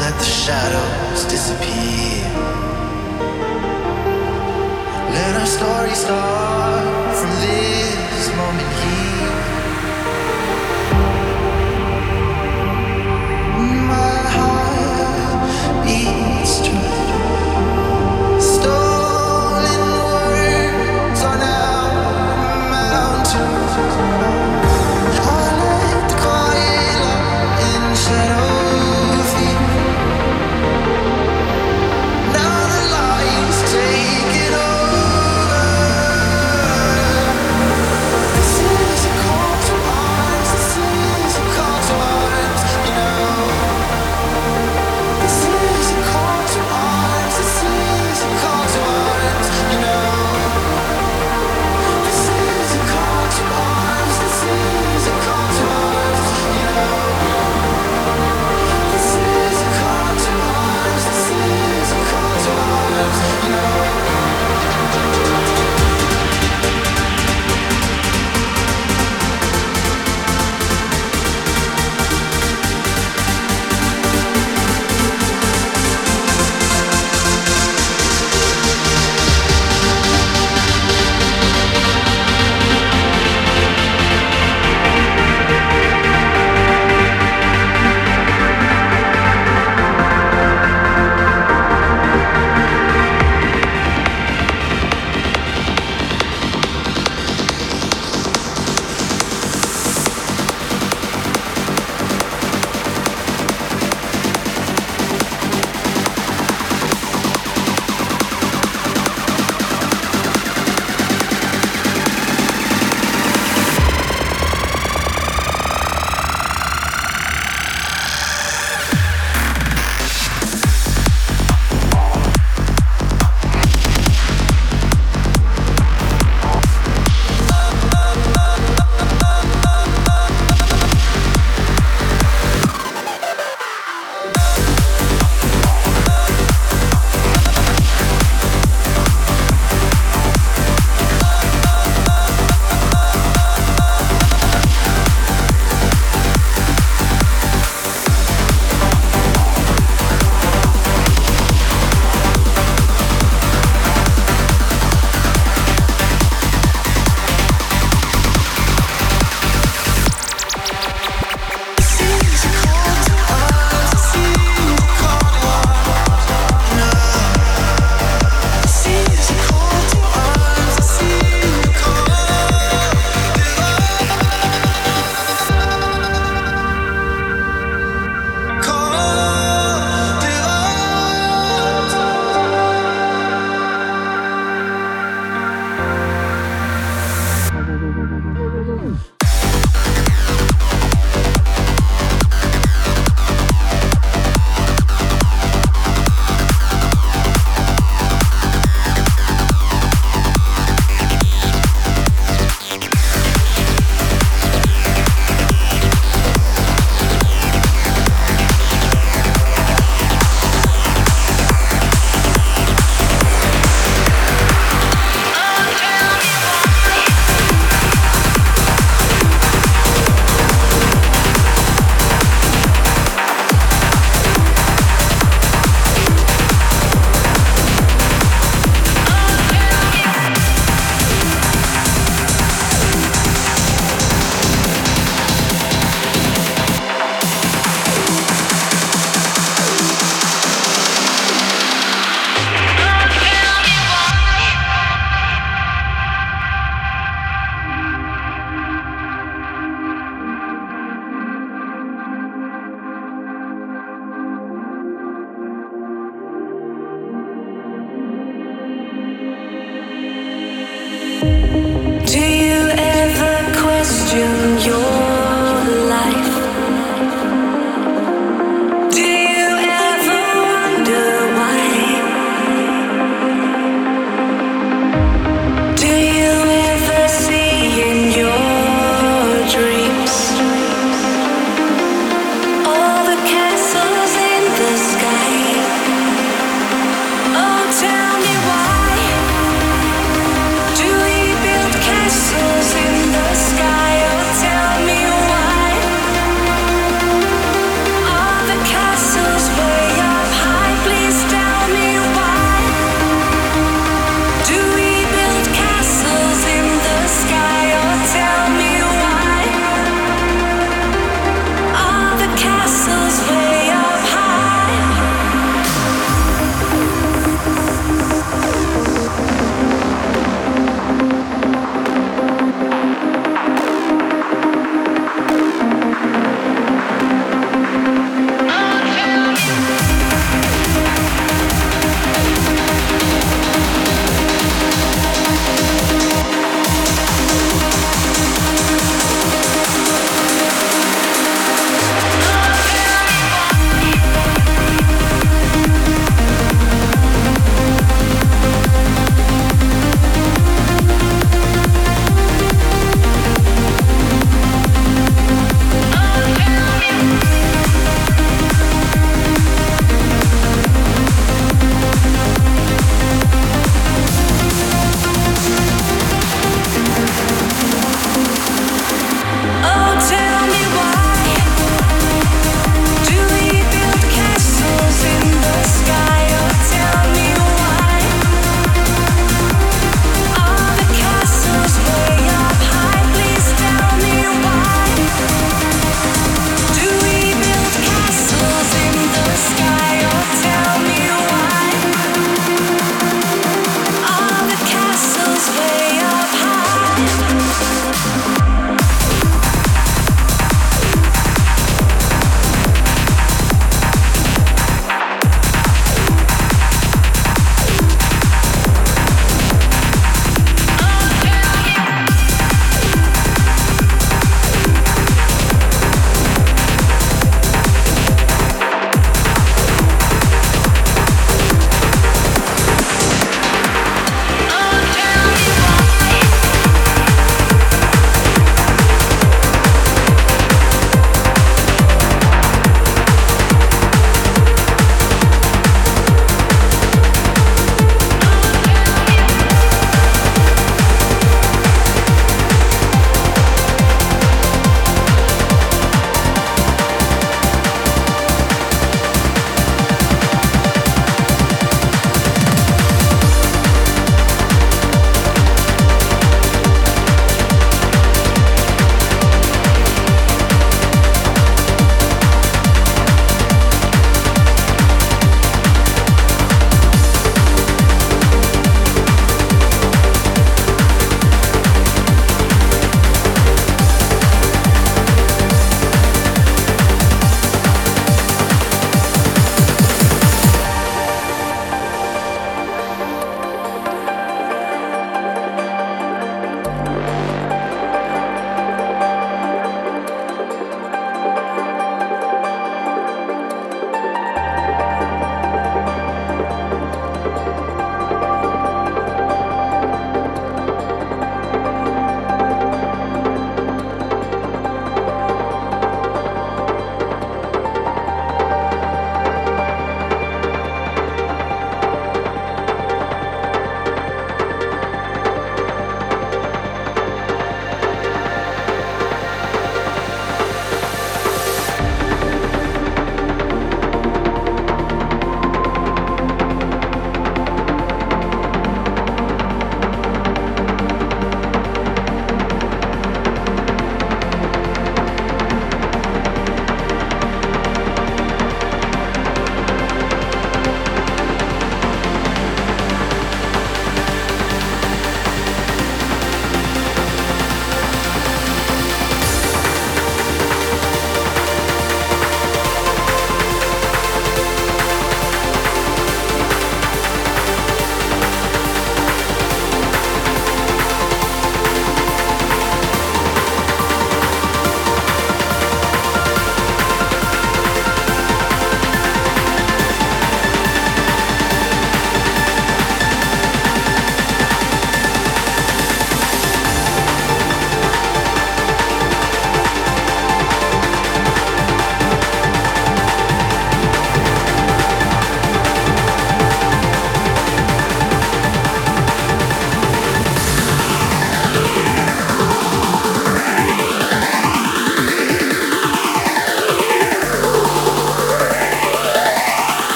let the shadows disappear. Let our story start from this moment here.